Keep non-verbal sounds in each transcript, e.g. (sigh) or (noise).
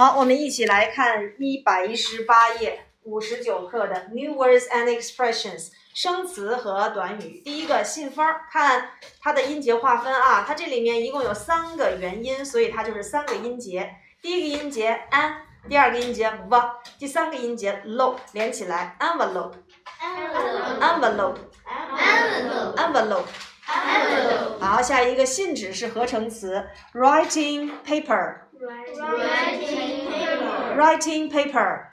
好，我们一起来看一百一十八页五十九课的 New Words and Expressions 生词和短语。第一个信封，看它的音节划分啊，它这里面一共有三个元音，所以它就是三个音节。第一个音节 an，第二个音节 v，第三个音节 lo，连起来 envelope，envelope，envelope，envelope，envelope。好，下一个信纸是合成词 writing paper。Writing paper，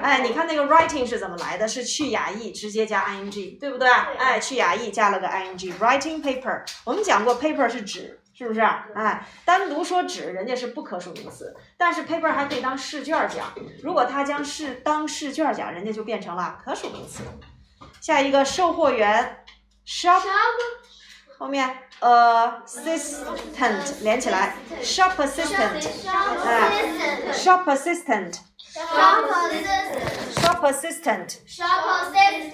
哎，你看那个 writing 是怎么来的？是去哑 e 直接加 ing，对不对？哎，去哑 e 加了个 ing，writing paper。我们讲过 paper 是纸，是不是？哎，单独说纸，人家是不可数名词，但是 paper 还可以当试卷讲。如果他将试当试卷讲，人家就变成了可数名词。下一个售货员，shop，后面。assistant 连起来，shop assistant，哎，shop assistant，shop assistant，shop assistant，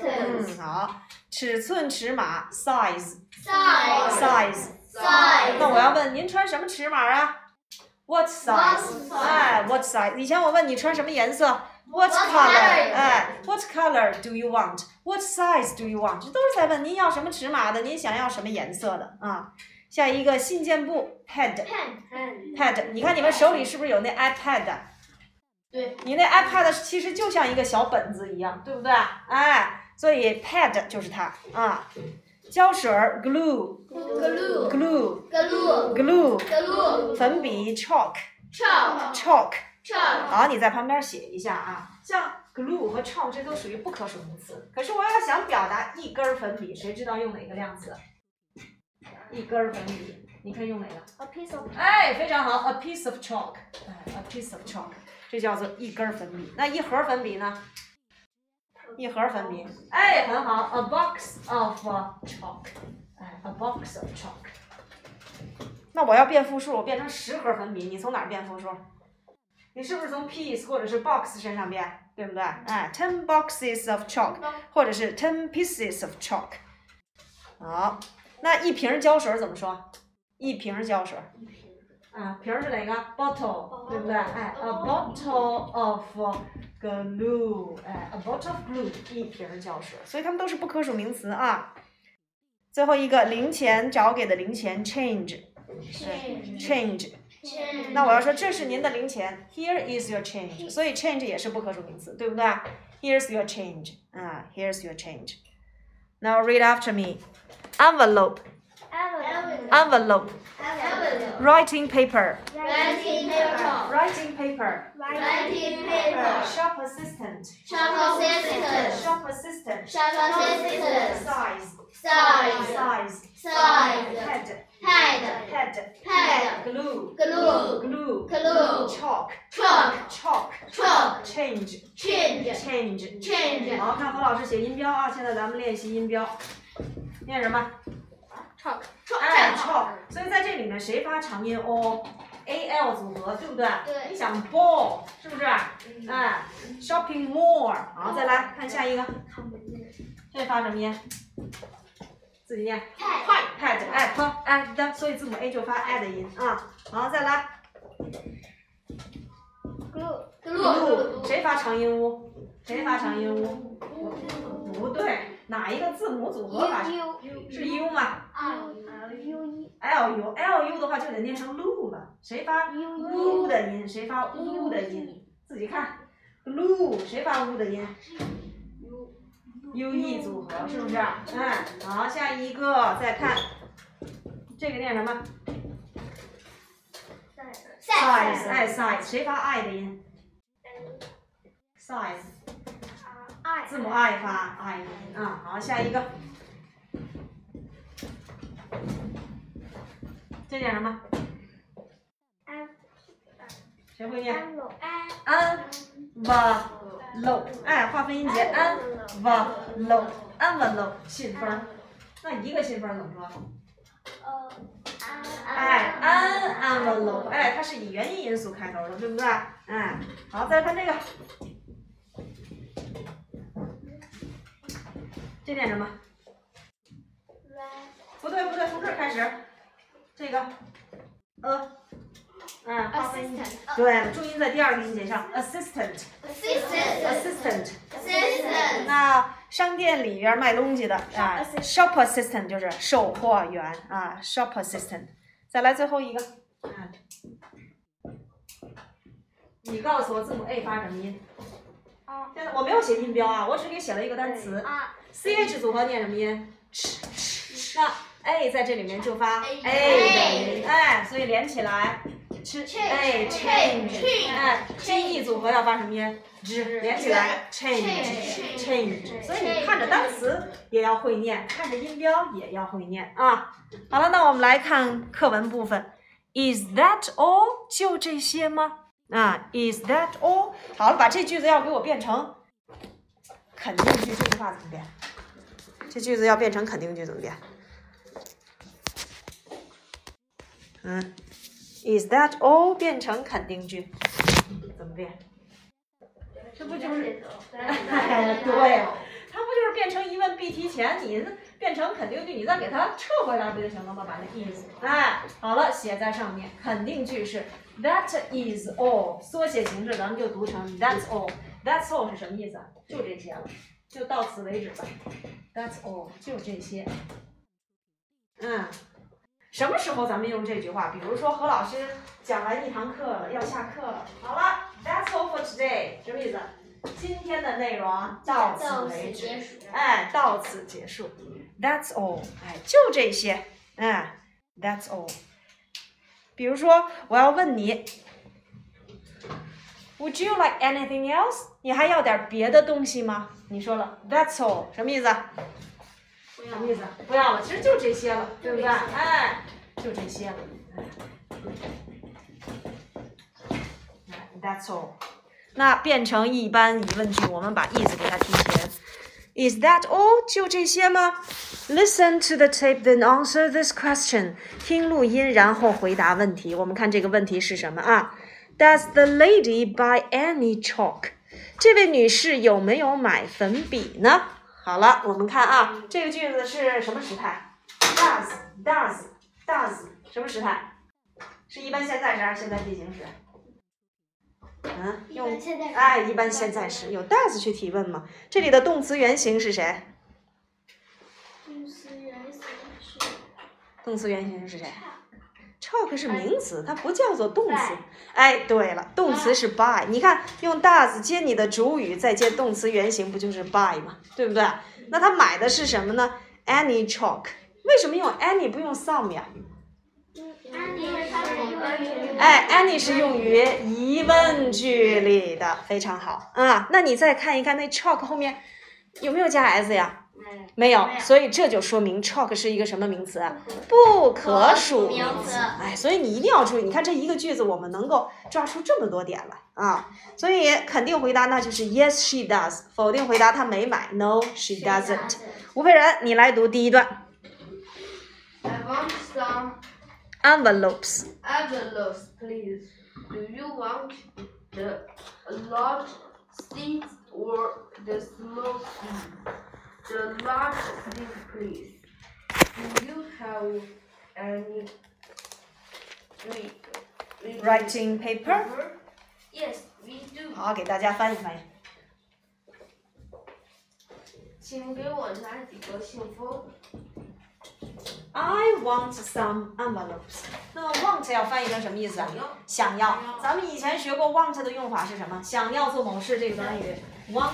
嗯，好，尺寸尺码，size，size，size，size，那我要问您穿什么尺码啊？What size？哎，What size？以前我问你穿什么颜色？What color？哎，What color do you want? What size do you want？这都是在问您要什么尺码的，您想要什么颜色的啊？下一个信件簿，pad，pad，你看你们手里是不是有那 iPad？对，你那 iPad 其实就像一个小本子一样，对不对？哎，所以 pad 就是它啊。胶水，glue，glue，glue，glue，glue，粉笔，chalk，chalk，chalk。好，你在旁边写一下啊。像 glue 和 chalk 这都属于不可数名词。可是我要想表达一根粉笔，谁知道用哪个量词？一根粉笔，你可以用哪个？A piece of。哎，非常好，a piece of chalk。哎，a piece of chalk，这叫做一根粉笔。那一盒粉笔呢？一盒粉笔。哎，很好，a box of chalk。哎，a box of chalk。那我要变复数，我变成十盒粉笔，你从哪儿变复数？你是不是从 piece 或者是 box 身上变，对不对？哎，ten boxes of chalk，或者是 ten pieces of chalk。好，那一瓶胶水怎么说？一瓶胶水。啊，瓶是哪个？bottle，对不对？哎，a bottle of glue，哎，a bottle of glue，一瓶胶水。所以它们都是不可数名词啊。最后一个零钱找给的零钱，change，change。那我要说这是您的零钱，Here is your change，所以 change 也是不可数名词，对不对？Here's your change，啊，Here's your change。Now read after me. Envelope. Envelope. Writing paper. Writing paper. Writing paper. Writing paper. Shop assistant. Shop assistant. Shop assistant. Shop assistant. Size. Size. Size. Size. Head. Head. Head. Head. Glue. Glue. Glue. Glue. Chalk. Chalk. Chalk. Chalk. Change. Change. Change. Change. 好，看何老师写音标啊！现在咱们练习音标，念什么？ 哎，chalk。所以在这里面谁发长音 o？a l 组合，对不对？对你想 ball 是不是？哎，shopping mall。好，再来看下一个，这发什么音？自己念。Pad. pad 哎 p a d 所以字母 a 就发 a 的音啊。好，再来 Glue. glue，谁发长音 u？谁发长音 u？不对，哪一个字母组合发？是 u 吗？l u l u 的话就得念成 lu 了，谁发 u 的音？谁发 u 的音？自己看，lu 谁发 u 的音？u e 组合是不是？嗯，好，下一个再看，这个念什么 size？哎，size 谁发 i 的音？size 字母 i 发 i 的音啊。好，下一个，这念什么？谁会念？安 va lo，哎，划分音节安 va lo envelope 信封，那一个信封怎么说？哎，an anvil 哎，它是以元音因素开头的，对不对？哎，好，再来看这个，这念什么？不对不对，从这开始，这个，呃嗯，划分音。对了，重音在第二个音节上，assistant。assistant assistant。assistant 那商店里边卖东西的啊 Shop，shop assistant 就是售货员啊，shop assistant。再来最后一个，嗯，你告诉我字母 A 发什么音？啊现在我没有写音标啊，我只给写了一个单词啊，ch 组合念什么音？那 A 在这里面就发音，哎，所以连起来。吃 Change a change，change 哎，G E 组合要发什么音？只连起来 change change change，所以你看着单词也要会念，看着音标也要会念啊。好了，那我们来看课文部分。Is that all？就这些吗？啊，Is that all？好了，把这句子要给我变成肯定句，这句话怎么变？这句子要变成肯定句怎么变？嗯，Is that all 变成肯定句怎么变？这不就是？(laughs) 哎，对了，它不就是变成疑问必提前，你变成肯定句，你再给它撤回来不就行了吗？把那 is，哎，好了，写在上面。肯定句是 That is all，缩写形式咱们就读成 That's all。That's all 是什么意思啊？就这些了，就到此为止吧。That's all，就这些。嗯，什么时候咱们用这句话？比如说何老师讲完一堂课了，要下课了。好了，That's all for today，什么意思？今天的内容到此为止。哎，到此结束。That's all，哎，就这些。哎，That's all。比如说，我要问你，Would you like anything else？你还要点别的东西吗？你说了，That's all，什么意思？什么意思？不要了，其实就这些了，对不对？哎，就这些了。哎，That's all。那变成一般疑问句，我们把 is 给它提前。Is that all？就这些吗？Listen to the tape, then answer this question。听录音，然后回答问题。我们看这个问题是什么啊？Does the lady buy any chalk？这位女士有没有买粉笔呢？好了，我们看啊，这个句子是什么时态？Does does does 什么时态？是一般现在时还是现在进行时？嗯，用哎，一般现在时有 does 去提问吗？这里的动词原形是谁？动词原形是动词原形是谁？chalk 是名词，它不叫做动词。哎，对了，动词是 buy。你看，用 does 接你的主语，再接动词原形，不就是 buy 吗？对不对？那他买的是什么呢？Any chalk。为什么用 any 不用 some 呀？哎，any 是用于疑问句里的，非常好啊。那你再看一看那 chalk 后面有没有加 s 呀？没有，所以这就说明 chalk 是一个什么名词啊？不可数名词。哎，所以你一定要注意，你看这一个句子，我们能够抓出这么多点来啊。所以肯定回答那就是 Yes, she does。否定回答她没买，No, she doesn't。吴佩然，你来读第一段 I want some envelopes。envelopes, please. Do you want the large seeds or the small seeds? The large please. Do you have any Writing paper。Yes, we do. 好，给大家翻译翻译。请给我拿几个信封。I want some envelopes。那么 want 要翻译成什么意思啊？想要。咱们以前学过 want 的用法是什么？想要做某事这个短语，want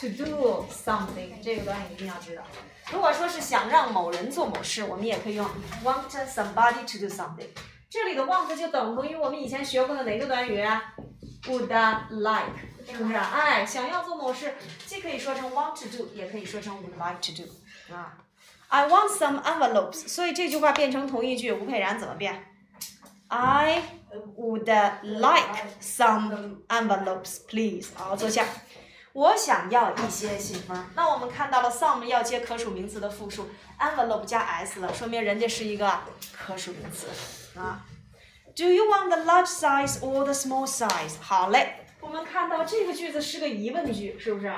to do something 这个短语一定要知道。如果说是想让某人做某事，我们也可以用 want somebody to do something。这里的 want 就等同于我们以前学过的哪个短语？would like，是不是？哎，想要做某事，既可以说成 want to do，也可以说成 would like to do 啊。I want some envelopes，所以这句话变成同义句，吴佩然怎么变？I would like some envelopes, please。好，坐下。我想要一些信封。那我们看到了 some 要接可数名词的复数，envelope 加 s 了，说明人家是一个可数名词啊。Do you want the large size or the small size？好嘞，我们看到这个句子是个疑问句，是不是？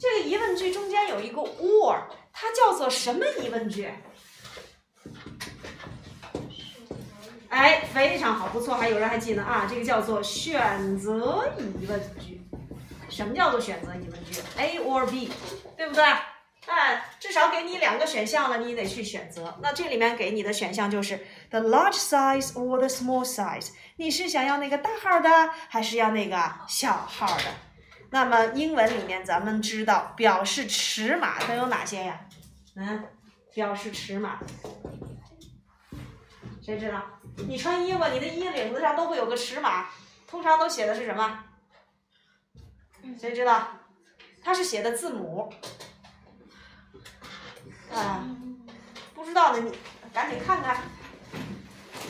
这个疑问句中间有一个 or，它叫做什么疑问句？哎，非常好，不错，还有人还记得啊？这个叫做选择疑问句。什么叫做选择疑问句？A or B，对不对？哎，至少给你两个选项了，你得去选择。那这里面给你的选项就是 the large size or the small size，你是想要那个大号的，还是要那个小号的？那么英文里面咱们知道表示尺码都有哪些呀？嗯，表示尺码，谁知道？你穿衣服，你的衣领子上都会有个尺码，通常都写的是什么？谁知道？它是写的字母。啊，不知道的你赶紧看看，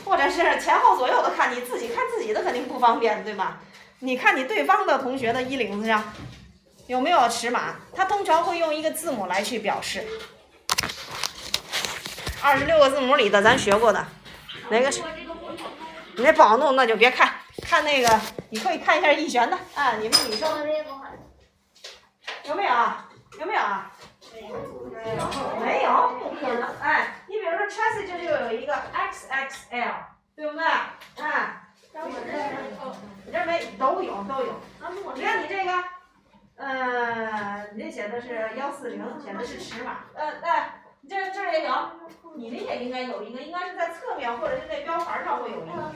或者是前后左右的看，你自己看自己的肯定不方便，对吧？你看你对方的同学的衣领子上有没有尺码？他通常会用一个字母来去表示。二十六个字母里的咱学过的，哪个是？你那不好弄，那就别看，看那个你可以看一下易璇的啊，你们女生有没有啊？有没有啊？没有，不可能。哎，你比如说 chassis 这就有一个 XXL，对不对？哎，你这没都有都有。你看你这个，呃，你这写的是幺四零，写的是尺码。呃，哎，你这这也有，你这也应该有一个，应该是在侧面或者是在标牌上会有一个。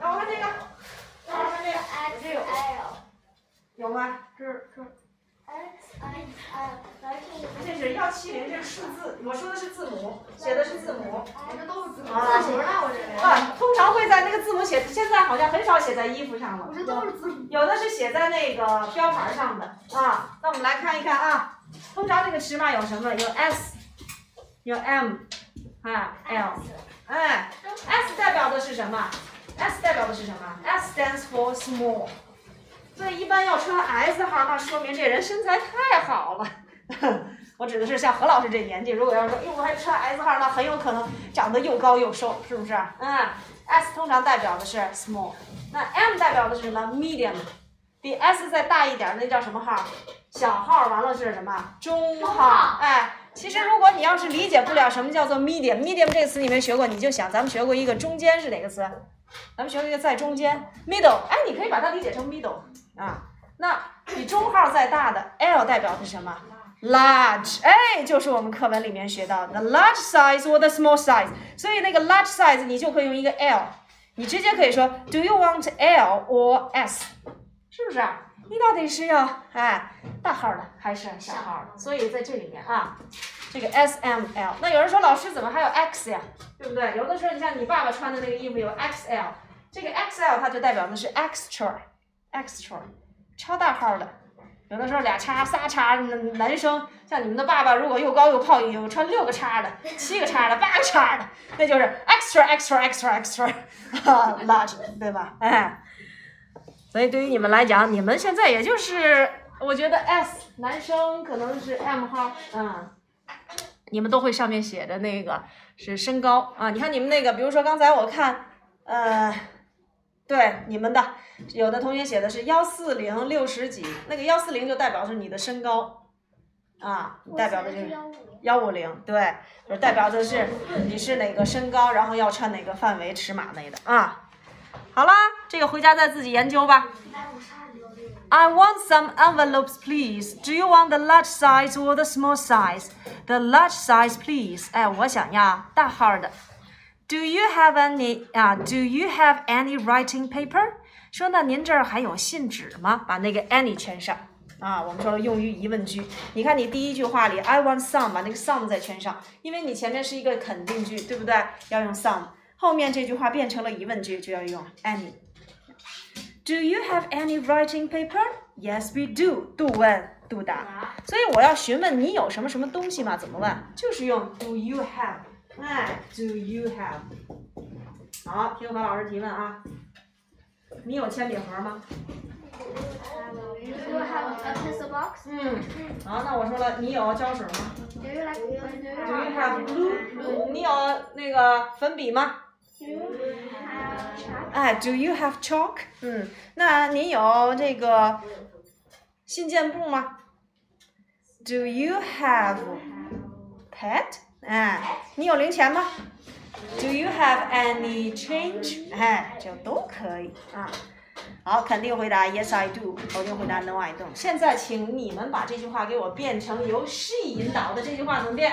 让我看这个，让我看这个，这有有吗？这这。这是幺七零，这是数字，我说的是字母，写的是字母。这都是字母。啊，通常会在那个字母写，现在好像很少写在衣服上了。这都是字母。有的是写在那个标牌上的啊。那我们来看一看啊，通常这个尺码有什么？有 S，有 M，啊 L，哎，S 代表的是什么？S 代表的是什么？S stands for small。所以一般要穿 S 号，那说明这人身材太好了。(laughs) 我指的是像何老师这年纪，如果要说，哟，我还穿 S 号，那很有可能长得又高又瘦，是不是？嗯，S 通常代表的是 small，那 M 代表的是什么？medium，比 S 再大一点，那叫什么号？小号。完了是什么？中号。哎，其实如果你要是理解不了什么叫做 medium，medium 这个词你没学过，你就想咱们学过一个中间是哪个词？咱们学了一个在中间，middle。哎，你可以把它理解成 middle。啊，那比中号再大的 L 代表的是什么？Large，哎，就是我们课文里面学到的 large size 或 the small size。所以那个 large size 你就可以用一个 L，你直接可以说 Do you want L or S？是不是？你到底是要哎大号的还是小号的？所以在这里面啊，这个 S、M、L。那有人说老师怎么还有 X 呀？对不对？有的时候你像你爸爸穿的那个衣服有 XL，这个 XL 它就代表的是 extra。extra，超大号的，有的时候俩叉、仨叉，男生像你们的爸爸，如果又高又胖，有穿六个叉的、七个叉的、八个叉的，那就是 extra extra extra extra (laughs) large，对吧？哎，所以对于你们来讲，你们现在也就是，我觉得 S 男生可能是 M 号，嗯，你们都会上面写着那个是身高啊。你看你们那个，比如说刚才我看，呃。对，你们的有的同学写的是幺四零六十几，那个幺四零就代表是你的身高，啊，代表的就是幺五零，对，就代表的是你是哪个身高，然后要穿哪个范围尺码内的啊。好啦，这个回家再自己研究吧。I want some envelopes, please. Do you want the large size or the small size? The large size, please. 哎，我想要大号的。Do you have any 啊？Do you have any writing paper？说那您这儿还有信纸吗？把那个 any 圈上啊。我们说用于疑问句。你看你第一句话里，I want some，把那个 some 再圈上，因为你前面是一个肯定句，对不对？要用 some。后面这句话变成了疑问句，就要用 any。 Do you have any writing paper? Yes, we do. Do 问 do 答。所以我要询问你有什么什么东西吗？怎么问？就是用 Do you have？哎，Do you have？好，听何老师提问啊。你有铅笔盒吗？Do you have a pencil box？嗯。好，那我说了，你有胶水吗？Do you like Do you have blue？你有那个粉笔吗？哎，Do you have chalk？嗯，那你有这个信件簿吗？Do you have pet？哎，你有零钱吗 Do you have any change？哎，就都可以啊。好，肯定回答 Yes I do，否定回答 No I don't。现在请你们把这句话给我变成由 she 引导的这句话怎么变？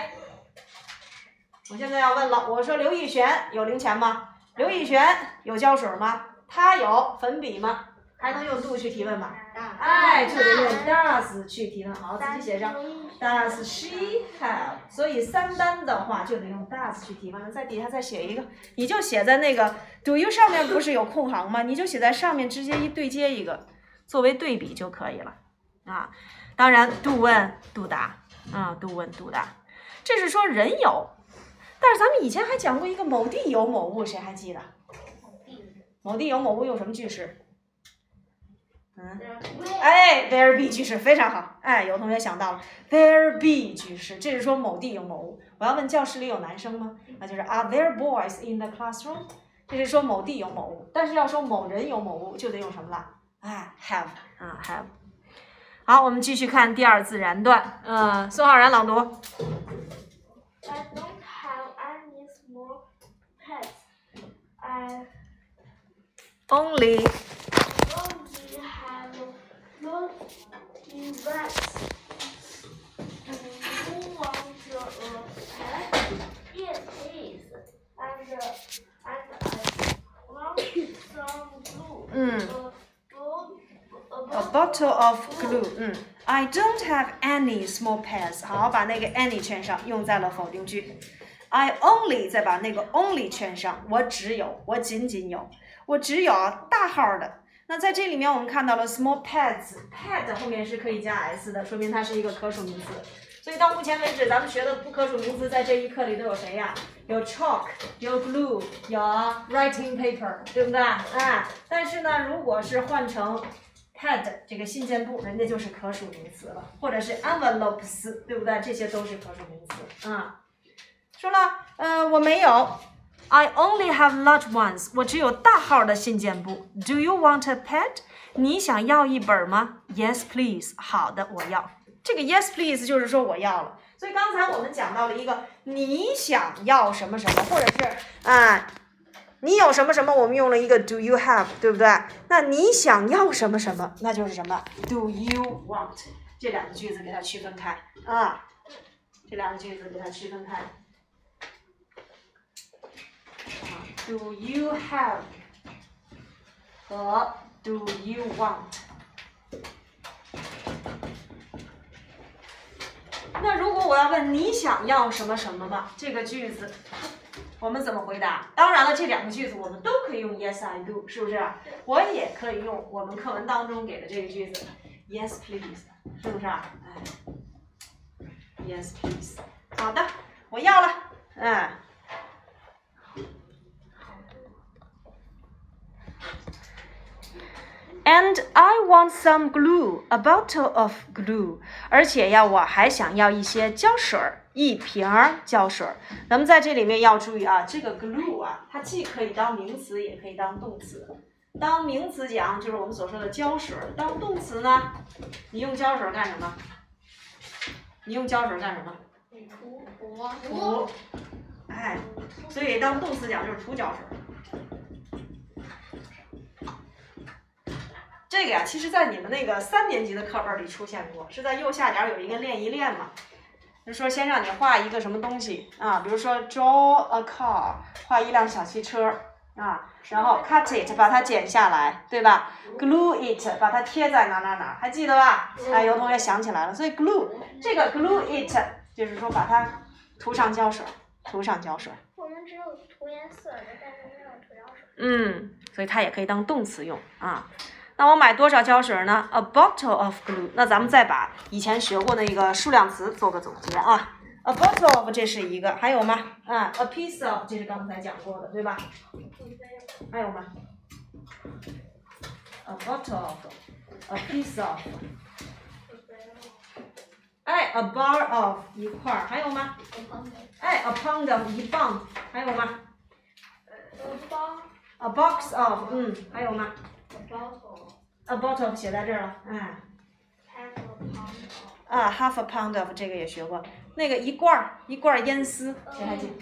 我现在要问了，我说刘奕璇有零钱吗？刘奕璇有胶水吗？他有粉笔吗？还能用 do 去提问吗？哎，就得用 does 去提问。好，自己写上。Does she have？所以三单的话就得用 does 去提问。在底下再写一个，你就写在那个 do you 上面不是有空行吗？你就写在上面，直接一对接一个，作为对比就可以了啊。当然，do 问 do 答啊，do 问 do 答，这是说人有。但是咱们以前还讲过一个某地有某物，谁还记得？某地有某物用什么句式？嗯，哎，there be 句式非常好。哎，有同学想到了，there be 句式，这是说某地有某物。我要问教室里有男生吗？那就是 Are there boys in the classroom？这是说某地有某物。但是要说某人有某物，就得用什么了？哎，have 啊，have。好，我们继续看第二自然段。嗯，孙浩然朗读。I Only only have naughty rats. Do you want a pet? Yes, please. And and I want some glue. 嗯 A, A bottle of glue，嗯，I don't have any small pets。好，把那个 any 圈上，用在了否定句。 I only 再把那个 only 圈上，我只有，我仅仅有，我只有大号的。那在这里面我们看到了 small pets，pet 后面是可以加 s 的，说明它是一个可数名词。所以到目前为止，咱们学的不可数名词在这一课里都有谁呀？有 chalk，有 glue，有 writing paper，对不对？哎，但是呢，如果是换成 pad 这个信件簿，人家就是可数名词了，或者是 envelopes，对不对？这些都是可数名词啊。说了，呃，我没有，I only have large ones，我只有大号的信件簿。Do you want a pet？你想要一本吗？Yes, please。好的，我要。这个 yes please 就是说我要了。所以刚才我们讲到了一个你想要什么什么，或者是啊。你有什么什么？我们用了一个 Do you have，对不对？那你想要什么什么？那就是什么？Do you want？这两个句子给它区分开啊，这两个句子给它区分开。啊，Do you have 和 Do you want？那如果我要问你想要什么什么吧，这个句子。我们怎么回答？当然了，这两个句子我们都可以用 Yes I do，是不是？我也可以用我们课文当中给的这个句子 Yes please，是不是？哎，Yes please，好的，我要了，嗯。And I want some glue, a bottle of glue。而且呀，我还想要一些胶水儿，一瓶儿胶水儿。咱们在这里面要注意啊，这个 glue 啊，它既可以当名词，也可以当动词。当名词讲，就是我们所说的胶水儿；当动词呢，你用胶水儿干什么？你用胶水儿干什么？涂涂。哎，所以当动词讲就是涂胶水儿。这个呀，其实，在你们那个三年级的课本里出现过，是在右下角有一个练一练嘛。就说先让你画一个什么东西啊，比如说 draw a car，画一辆小汽车啊，然后 cut it，把它剪下来，对吧？glue it，把它贴在哪哪哪，还记得吧？哎，有同学想起来了，所以 glue 这个 glue it 就是说把它涂上胶水，涂上胶水。我们只有涂颜色的，但是没有涂胶水。嗯，所以它也可以当动词用啊。那我买多少胶水呢？A bottle of glue。那咱们再把以前学过的一个数量词做个总结啊。A bottle of 这是一个，还有吗？啊，a piece of 这是刚才讲过的，对吧？还有吗？A bottle of，a piece of。哎，a bar of 一块儿，还有吗？哎，a pound of 一磅，还有吗包？A box of，嗯，还有吗包头？A bottle 写在这儿了，哎。，half a pound of 啊，half a pound of 这个也学过那个一罐儿一罐儿烟丝，谁还记得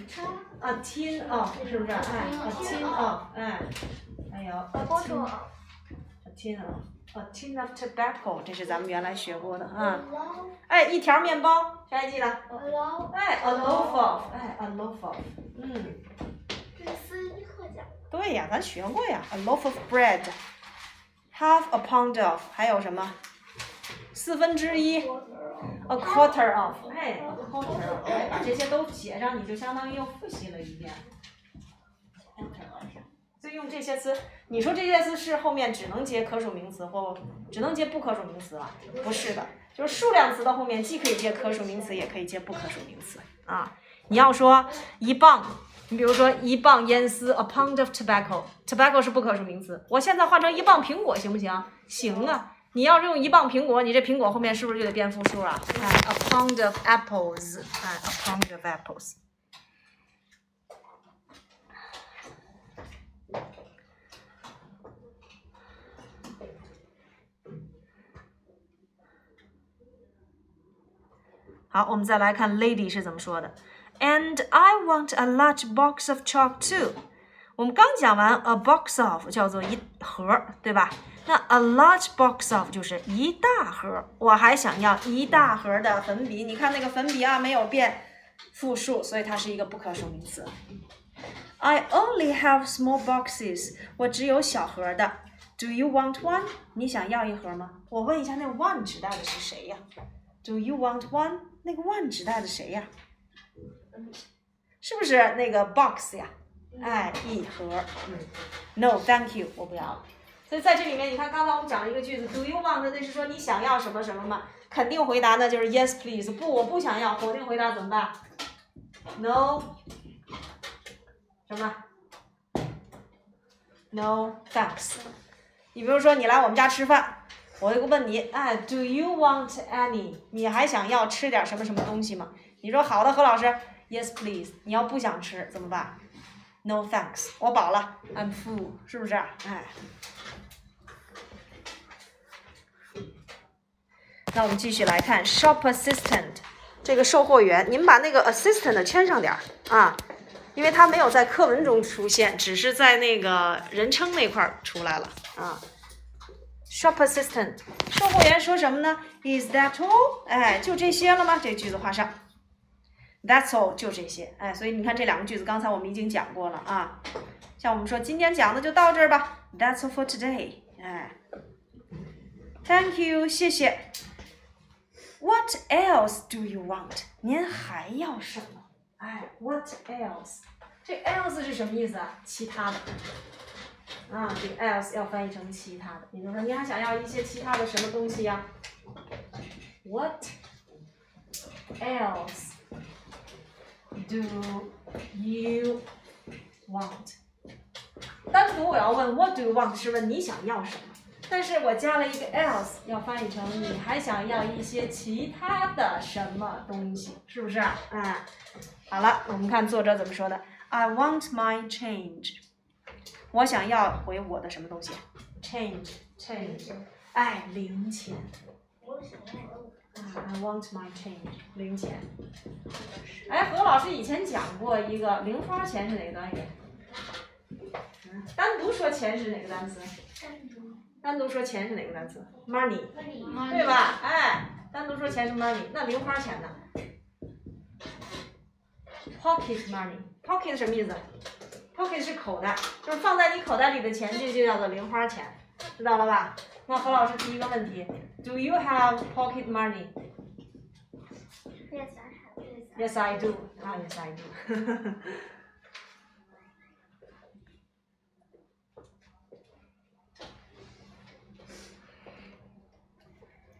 ？a tin of 是不是？哎，a tin of，哎，还有 a tin a tin of a tin of tobacco，这是咱们原来学过的啊。哎，一条面包，谁还记得？哎，a loaf of，哎，a loaf of，嗯，这是四一课讲。对呀，咱学过呀，a loaf of bread，half a pound of，还有什么？四分之一，a quarter of，哎，a quarter of，哎，把这些都写上，你就相当于又复习了一遍。所以用这些词，你说这些词是后面只能接可数名词或只能接不可数名词了？不是的，就是数量词的后面既可以接可数名词，也可以接不可数名词啊。你要说一磅，你比如说一磅烟丝，a pound of tobacco，tobacco 是不可数名词，我现在换成一磅苹果行不行？行啊。你要是用一磅苹果，你这苹果后面是不是就得变复数啊？哎，a pound of apples，哎，a pound of apples。好，我们再来看 lady 是怎么说的。And I want a large box of chalk too。我们刚讲完 a box of 叫做一盒，对吧？那 a large box of 就是一大盒，我还想要一大盒的粉笔。你看那个粉笔啊，没有变复数，所以它是一个不可数名词。I only have small boxes，我只有小盒的。Do you want one？你想要一盒吗？我问一下，那 one 指代的是谁呀？Do you want one？那个 one 指代的谁呀？ 是不是那个 box 呀？哎，一盒。嗯，No，thank you，我不要了。所以在这里面，你看刚才我们讲了一个句子，Do you want？那是说你想要什么什么吗？肯定回答呢就是 Yes please。不，我不想要。否定回答怎么办？No。什么？No thanks。你比如说你来我们家吃饭，我就问你，哎，Do you want any？你还想要吃点什么什么东西吗？你说好的，何老师，Yes please。你要不想吃怎么办？No thanks。我饱了，I'm full，是不是？哎。那我们继续来看 shop assistant 这个售货员，你们把那个 assistant 签上点儿啊，因为它没有在课文中出现，只是在那个人称那块儿出来了啊。shop assistant 售货员说什么呢？Is that all？哎，就这些了吗？这句子画上。That's all，就这些。哎，所以你看这两个句子，刚才我们已经讲过了啊。像我们说今天讲的就到这儿吧。That's all for today。哎，Thank you，谢谢。What else do you want？您还要什么？哎，What else？这 else 是什么意思啊？其他的。啊，这个 else 要翻译成其他的。比如说，你还想要一些其他的什么东西呀？What else do you want？单独我要问 What do you want？是问你想要什么？但是我加了一个 else，要翻译成你还想要一些其他的什么东西，是不是？哎，好了，我们看作者怎么说的。I want my change，我想要回我的什么东西？change，change，哎，零钱。我想要。I want my change，零钱。哎，何老师以前讲过一个零花钱是哪个单元？嗯，单独说钱是哪个单词？单独说钱是哪个单词？money，对吧？哎，单独说钱是 money，那零花钱呢？pocket money，pocket 什么意思？pocket 是口袋，就是放在你口袋里的钱，这就叫做零花钱，知道了吧？那何老师提一个问题：Do you have pocket money？Yes, I have. Yes, I do. Ah, yes, I do.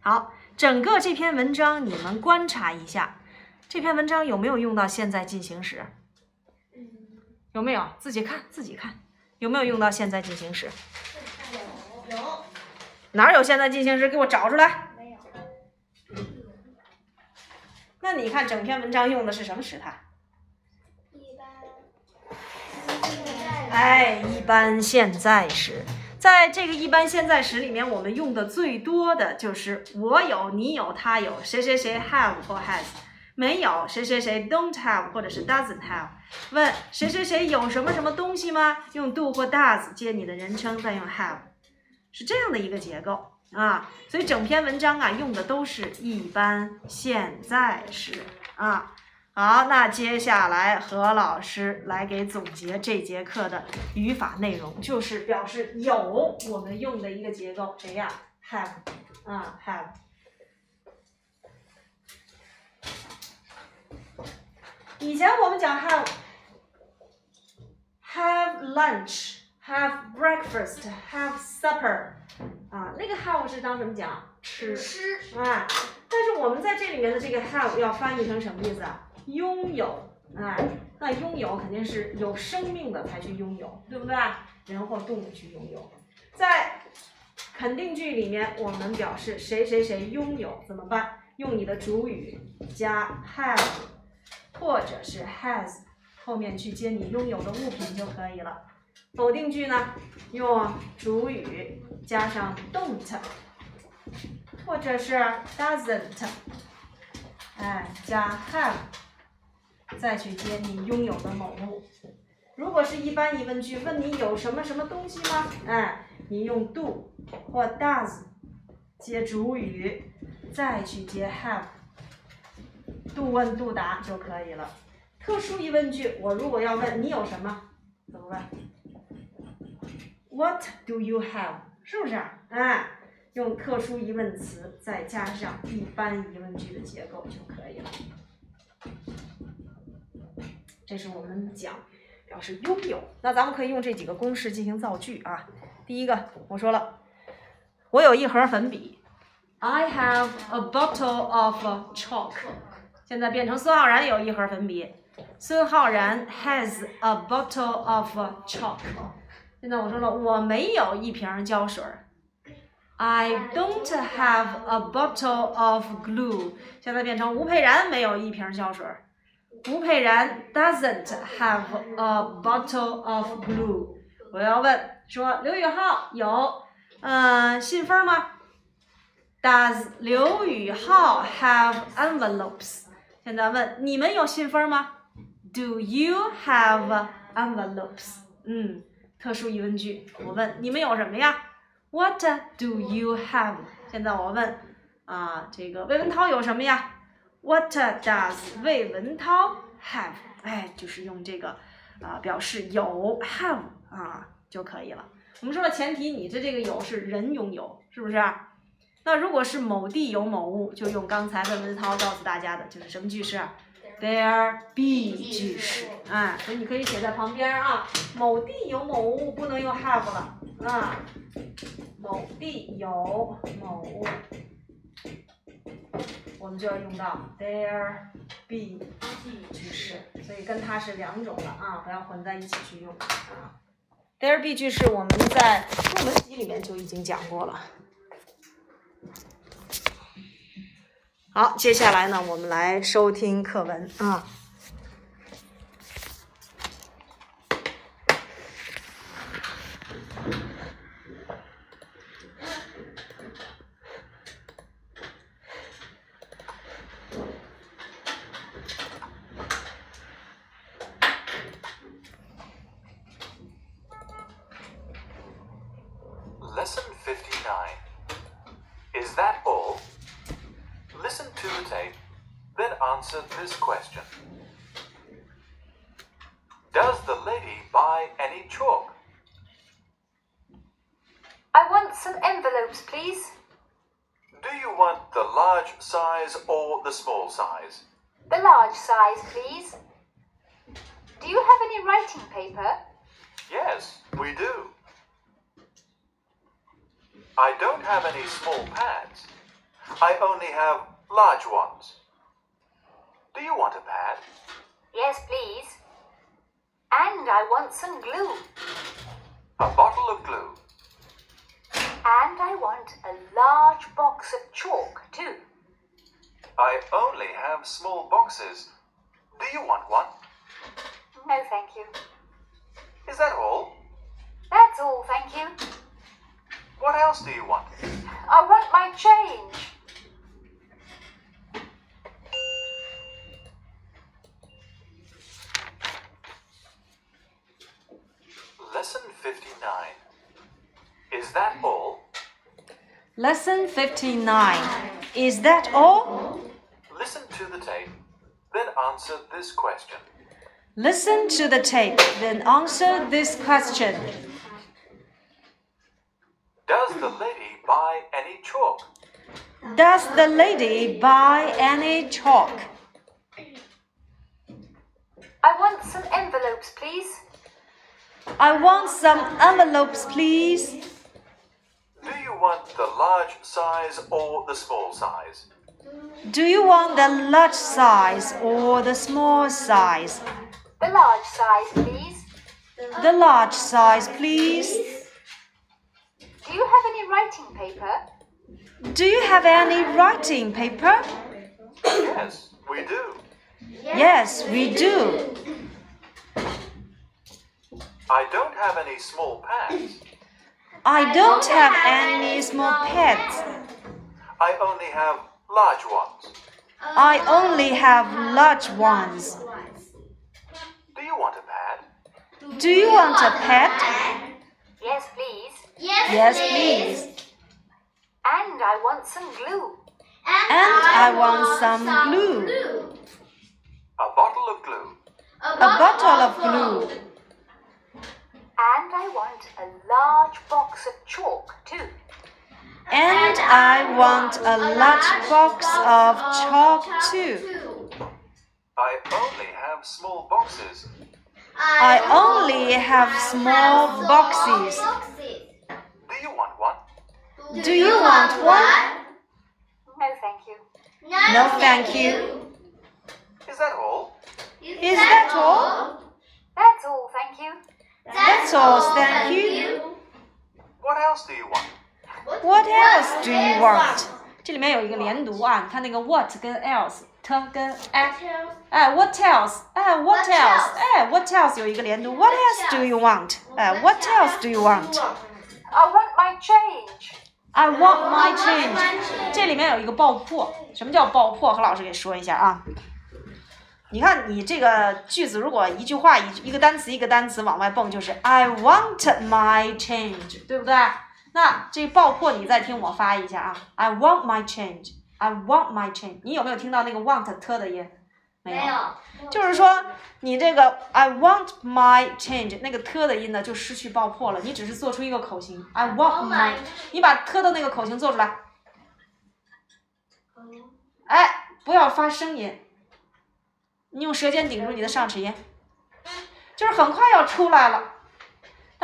(laughs) 好，整个这篇文章你们观察一下，这篇文章有没有用到现在进行时？有没有？自己看，自己看，有没有用到现在进行时？有。哪有现在进行时？给我找出来。没有。那你看整篇文章用的是什么时态？一般。哎，一般现在时。在这个一般现在时里面，我们用的最多的就是我有、你有、他有，谁谁谁 have 或 has。没有，谁谁谁 don't have 或者是 doesn't have。问谁谁谁有什么什么东西吗？用 do 或 does 接你的人称，再用 have，是这样的一个结构啊。所以整篇文章啊用的都是一般现在时啊。好，那接下来何老师来给总结这节课的语法内容，就是表示有我们用的一个结构，谁呀？have 啊，have。以前我们讲 have have lunch, have breakfast, have supper，啊，那个 have 是当什么讲？吃。吃哎，但是我们在这里面的这个 have 要翻译成什么意思啊？拥有，哎，那拥有肯定是有生命的才去拥有，对不对？人或动物去拥有。在肯定句里面，我们表示谁谁谁拥有怎么办？用你的主语加 have，或者是 has 后面去接你拥有的物品就可以了。否定句呢，用主语加上 don't，或者是 doesn't，哎，加 have。再去接你拥有的某物。如果是一般疑问句，问你有什么什么东西吗？哎，你用 do 或 does 接主语，再去接 have，do 问 do 答就可以了。特殊疑问句，我如果要问你有什么，怎么问？What do you have？是不是？哎，用特殊疑问词再加上一般疑问句的结构就可以了。这是我们讲表示拥有，那咱们可以用这几个公式进行造句啊。第一个，我说了，我有一盒粉笔，I have a bottle of chalk。现在变成孙浩然有一盒粉笔，孙浩然 has a bottle of chalk。现在我说了，我没有一瓶胶水，I don't have a bottle of glue。现在变成吴佩然没有一瓶胶水。吴佩然 doesn't have a bottle of glue。我要问说刘宇浩有嗯信封吗？Does 刘宇浩 have envelopes？现在问你们有信封吗？Do you have envelopes？嗯， 特殊疑问句，我问你们有什么呀？What do you have？现在我问啊，这个魏文涛有什么呀？What does 魏文涛 have？哎，就是用这个啊表示有 have 啊就可以了。我们说了，前提你的这个有是人拥有，是不是？那如果是某地有某物，就用刚才魏文涛告诉大家的，就是什么句式？There be 句式。哎，所以你可以写在旁边啊。某地有某物，不能用 have 了啊。某地有某物。我们就要用到 there be 句式，所以跟它是两种的啊，不要混在一起去用啊。there be 句式我们在入门级里面就已经讲过了。好，接下来呢，我们来收听课文啊。The small size? The large size, please. Do you have any writing paper? Yes, we do. I don't have any small pads. I only have large ones. Do you want a pad? Yes, please. And I want some glue. A bottle of glue? And I want a large box of chalk, too. I only have small boxes. Do you want one? No, thank you. Is that all? That's all, thank you. What else do you want? I want my change. Lesson 59. Is that all? Lesson 59. Is that all? Answer this question. Listen to the tape, then answer this question. Does the lady buy any chalk? Does the lady buy any chalk? I want some envelopes, please. I want some envelopes, please. Do you want the large size or the small size? Do you want the large size or the small size? The large size, please. The large size, please. Do you have any writing paper? Do you have any writing paper? Yes, we do. Yes, we do. I don't have any small pads. I don't have any small pets. I only have large ones. I only have large ones. Do you want a pad? Do you want a pet? Yes, please. Yes, please. And I want some glue. And I want some glue. A bottle of glue. A bottle of glue. And I want a large box of chalk, too. And I want a large box of chalk too. I only have small boxes. I only have small boxes. Do you want one? Do you want one? No, thank you. No, thank you. Is that all? Is that all? That's all, thank you. That's all, thank you. What else do you want? What else do you want? 这里面有一个连读啊，你看那个 what 跟 else，t 跟 a，哎，what else，哎，what else，哎，what else 有一个连读，what else do you want？哎，what else do you want？ I want my change. I want my change。这里面有一个爆破，什么叫爆破？何老师给说一下啊。你看，你这个句子如果一句话一一个单词一个单词往外蹦，就是 I want my change，对不对？ 那这爆破你再听我发一下啊，I want my change，I want my change。你有没有听到那个 want 特的音？没有。就是说，你这个 I want my change 那个特的音呢，就失去爆破了。你只是做出一个口型，I want my，你把特的那个口型做出来。哎，不要发声音，你用舌尖顶住你的上齿龈，就是很快要出来了，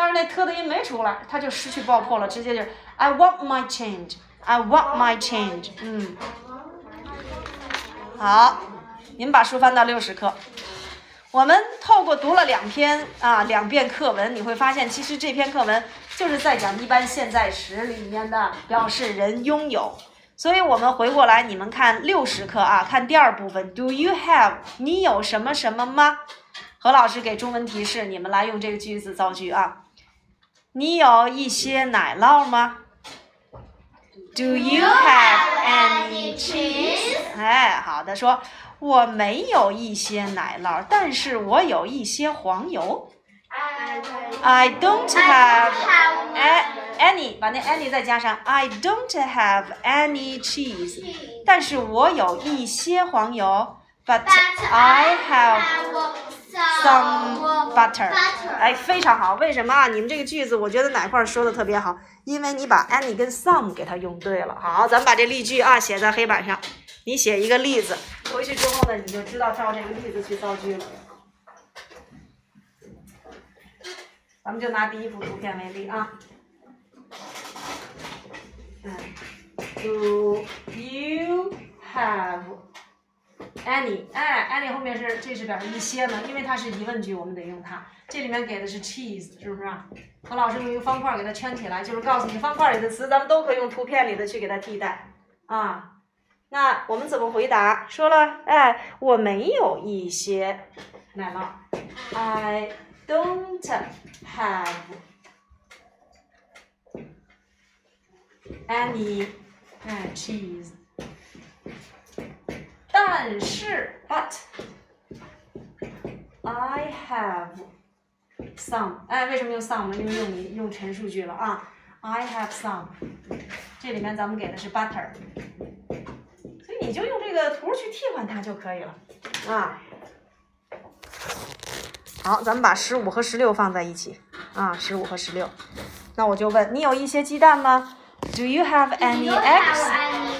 但是那特的音没出来，它就失去爆破了，直接就 I want my change，I want my change，嗯，好，你们把书翻到六十课。我们透过读了两篇啊两遍课文，你会发现，其实这篇课文就是在讲一般现在时里面的表示人拥有。所以我们回过来，你们看六十课啊，看第二部分，Do you have？你有什么什么吗？何老师给中文提示，你们来用这个句子造句啊。你有一些奶酪吗？Do you have any cheese？哎，好的，说我没有一些奶酪，但是我有一些黄油。I don't have any，把那 any 再加上。I don't have any cheese，但是我有一些黄油。But I have some butter。哎，非常好。为什么啊？你们这个句子，我觉得哪块儿说的特别好？因为你把 any 跟 some 给它用对了。好，咱们把这例句啊写在黑板上。你写一个例子，回去之后呢，你就知道照这个例子去造句了。咱们就拿第一幅图片为例啊。嗯，Do you have any？哎，any 后面是这是表示一些呢，因为它是疑问句，我们得用它。这里面给的是 cheese，是不是啊？何老师用一个方块给它圈起来，就是告诉你方块里的词，咱们都可以用图片里的去给它替代啊。那我们怎么回答？说了，哎，我没有一些奶酪，I don't have any 哎 cheese，但是 but I have some 哎，为什么用 some 呢？因为用你用陈述句了啊，I have some 这里面咱们给的是 butter，所以你就用这个图去替换它就可以了啊。好，咱们把十五和十六放在一起啊，十五和十六。那我就问你有一些鸡蛋吗？Do you have any eggs？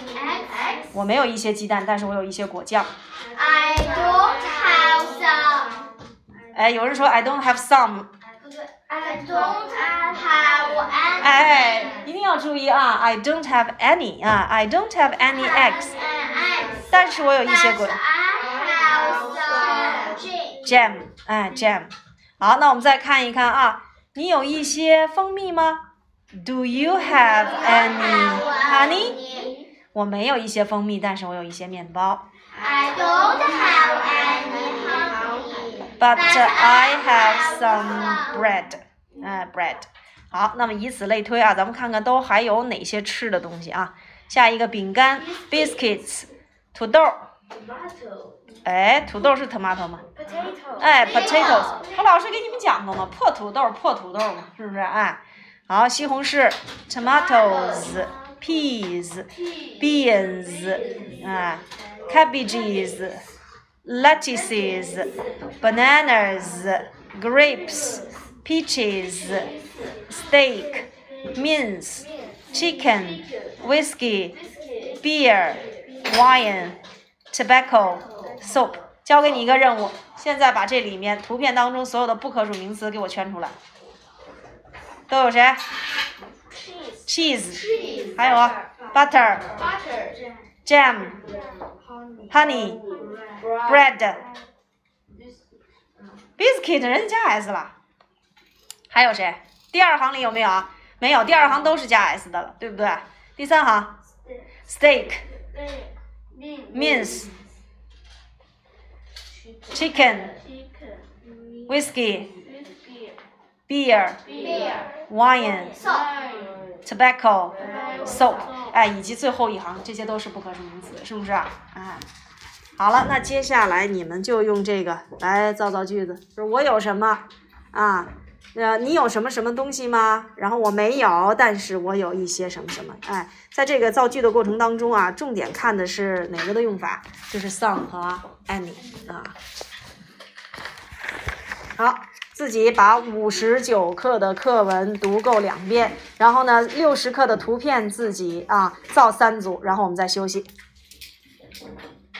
Eggs? 我没有一些鸡蛋，但是我有一些果酱。I don't have some. 哎，有人说 I don't have some，不对 I don't have any. 哎，一定要注意啊，I don't have any 啊，I don't have any eggs，eggs. 但是我有一些果 I have some jam. jam，哎，jam。好，那我们再看一看啊，你有一些蜂蜜吗？Do you have any honey？我没有一些蜂蜜，但是我有一些面包。I don't have any honey. But I have some bread，哎，bread。好，那么以此类推啊，咱们看看都还有哪些吃的东西啊？下一个饼干，biscuits，土豆。Tomato. 哎，土豆是 tomato 吗？Potato. 哎，potatoes，我老师给你们讲过吗，破土豆，破土豆嘛，是不是？哎，好，西红柿 ，tomatoes，peas，beans，哎，cabbages，lettuces，bananas，grapes，peaches，steak，mince，chicken。whiskey, beer, wine, tobacco, soap。交给你一个任务，现在把这里面图片当中所有的不可数名词给我圈出来。都有谁 ？cheese，还有啊，butter, jam, honey, bread, biscuit，人家加 s 了。还有谁？第二行里有没有啊？没有，第二行都是加 s 的了，对不对？第三行，steak, mince, chicken, whiskey, Beer, wine, tobacco, soap，哎，以及最后一行，这些都是不可数名词，是不是啊？哎，好了，那接下来你们就用这个来造造句子，就是我有什么啊？呃，你有什么什么东西吗？然后我没有，但是我有一些什么什么。哎，在这个造句的过程当中啊，重点看的是哪个的用法？就是 some 和 any 啊。好，自己把五十九课的课文读够两遍然后呢六十课的图片自己啊造三组然后我们再休息。